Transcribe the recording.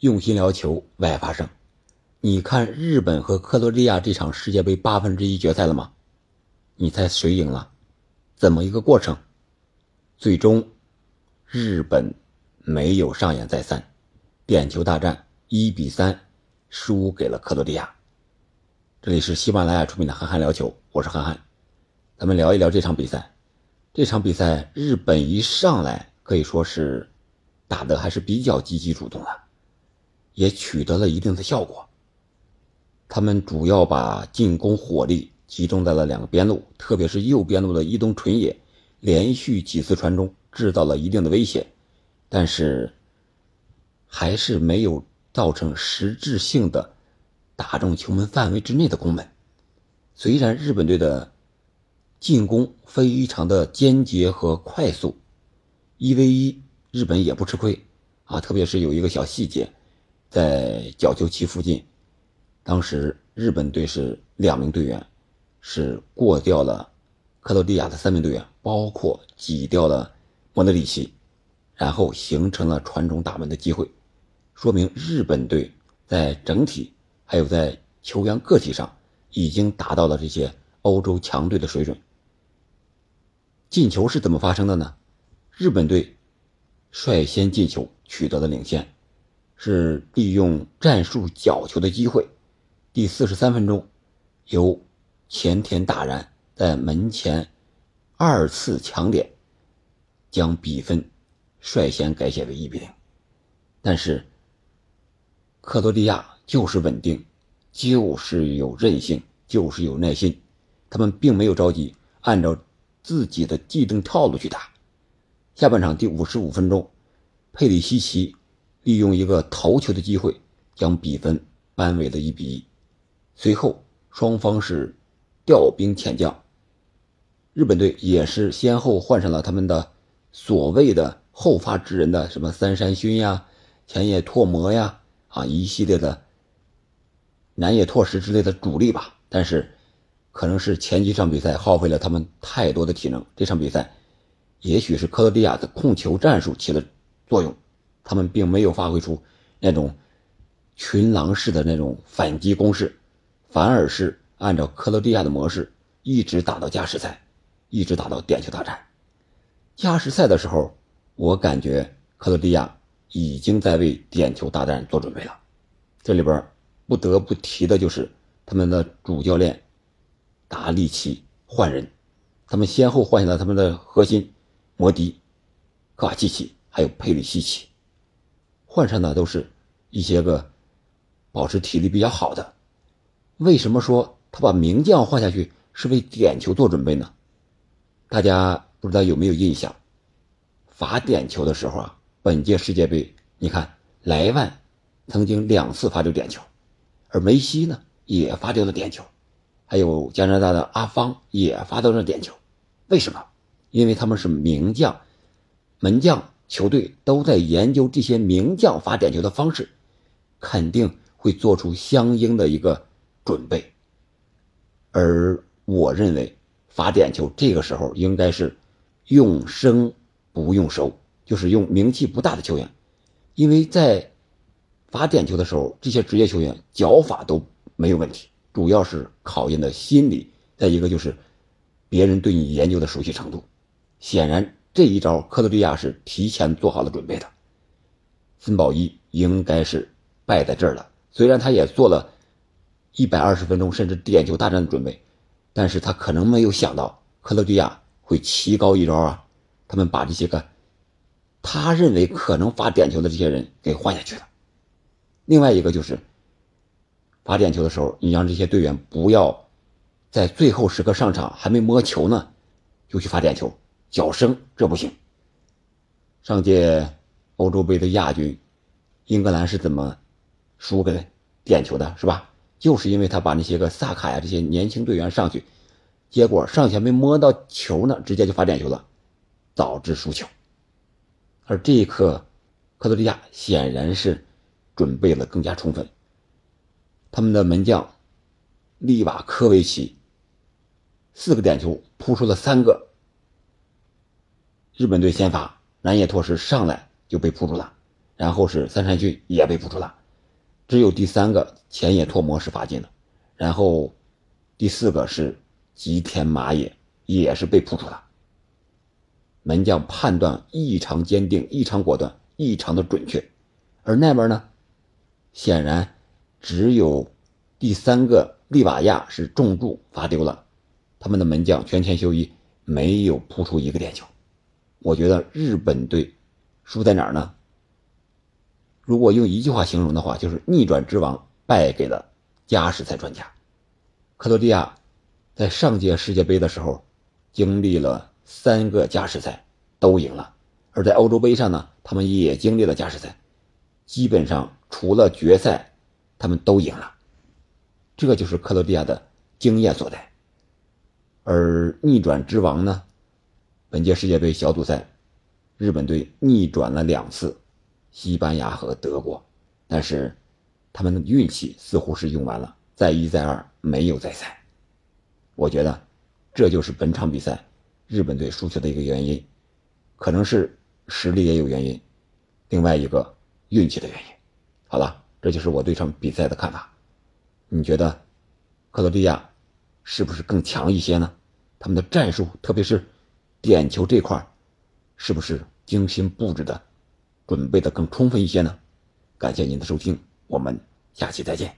用心聊球，外发生。你看日本和克罗地亚这场世界杯八分之一决赛了吗？你猜谁赢了？怎么一个过程？最终，日本没有上演再三，点球大战一比三输给了克罗地亚。这里是喜马拉雅出品的《憨憨聊球》，我是憨憨，咱们聊一聊这场比赛。这场比赛，日本一上来可以说是打的还是比较积极主动的，也取得了一定的效果。他们主要把进攻火力集中在了两个边路，特别是右边路的伊东纯也，连续几次传中制造了一定的威胁，但是还是没有造成实质性的打中球门范围之内的攻门。虽然日本队的进攻非常的坚决和快速，一 v 一日本也不吃亏啊，特别是有一个小细节，在角球旗附近。当时日本队是两名队员，是过掉了克罗地亚的三名队员，包括挤掉了莫德里奇，然后形成了传中打门的机会，说明日本队在整体还有在球员个体上已经达到了这些欧洲强队的水准。进球是怎么发生的呢？日本队率先进球，取得了领先，是利用战术角球的机会。第四十三分钟，由前田大然在门前二次抢点，将比分率先改写为一比零。但是克罗地亚就是稳定，就是有韧性，就是有耐心，他们并没有着急，按照自己的既定套路去打。下半场第五十五分钟，佩里西奇利用一个头球的机会，将比分扳为了一比一。随后，双方是调兵遣将，日本队也是先后换上了他们的所谓的后发制人的什么三山勋呀、前野拓磨呀啊一系列的南野拓实之类的主力吧。但是，可能是前几场比赛耗费了他们太多的体能，这场比赛也许是克罗地亚的控球战术起了作用，他们并没有发挥出那种群狼式的那种反击攻势。反而是按照克罗地亚的模式，一直打到加时赛，一直打到点球大战。加时赛的时候，我感觉克罗地亚已经在为点球大战做准备了。这里边不得不提的就是他们的主教练达利奇换人，他们先后换下了他们的核心摩迪、科瓦契奇还有佩里西奇，换上的都是一些个保持体力比较好的。为什么说他把名将换下去是为点球做准备呢？大家不知道有没有印象？罚点球的时候啊，本届世界杯，你看莱万曾经两次罚丢点球，而梅西呢也罚丢了点球，还有加拿大的阿方也罚丢了点球。为什么？因为他们是名将，门将，球队都在研究这些名将罚点球的方式，肯定会做出相应的一个。准备，而我认为罚点球这个时候应该是用生不用熟，就是用名气不大的球员，因为在罚点球的时候，这些职业球员脚法都没有问题，主要是考验的心理，再一个就是别人对你研究的熟悉程度。显然这一招克罗地亚是提前做好了准备的，森保一应该是败在这儿了，虽然他也做了。一百二十分钟甚至点球大战的准备，但是他可能没有想到克罗地亚会棋高一招啊！他们把这些个他认为可能罚点球的这些人给换下去了。另外一个就是罚点球的时候，你让这些队员不要在最后时刻上场还没摸球呢就去罚点球，脚生这不行。上届欧洲杯的亚军英格兰是怎么输给点球的，是吧？就是因为他把那些个萨卡呀这些年轻队员上去，结果上前没摸到球呢，直接就罚点球了，导致输球。而这一刻，克罗地亚显然是准备了更加充分。他们的门将利瓦科维奇四个点球扑出了三个，日本队先发南野拓实上来就被扑住了，然后是三山俊也被扑住了，只有第三个前野拓磨是罚进了，然后第四个是吉田麻也也是被扑出了。门将判断异常坚定、异常果断、异常的准确，而那边呢，显然只有第三个利瓦亚是重注罚丢了，他们的门将全前修一没有扑出一个点球。我觉得日本队输在哪儿呢？如果用一句话形容的话，就是逆转之王败给了加时赛专家。克罗地亚在上届世界杯的时候经历了。三个加时赛都赢了，而在欧洲杯上呢，他们也经历了加时赛，基本上除了决赛，他们都赢了。这就是克罗地亚的经验所在。而逆转之王呢，本届世界杯小组赛，日本队逆转了两次，西班牙和德国，但是他们的运气似乎是用完了，再一再二没有再赛。我觉得这就是本场比赛。日本队输球的一个原因，可能是实力也有原因，另外一个运气的原因。好了，这就是我对场比赛的看法。你觉得克罗地亚是不是更强一些呢？他们的战术，特别是点球这块是不是精心布置的、准备的更充分一些呢？感谢您的收听，我们下期再见。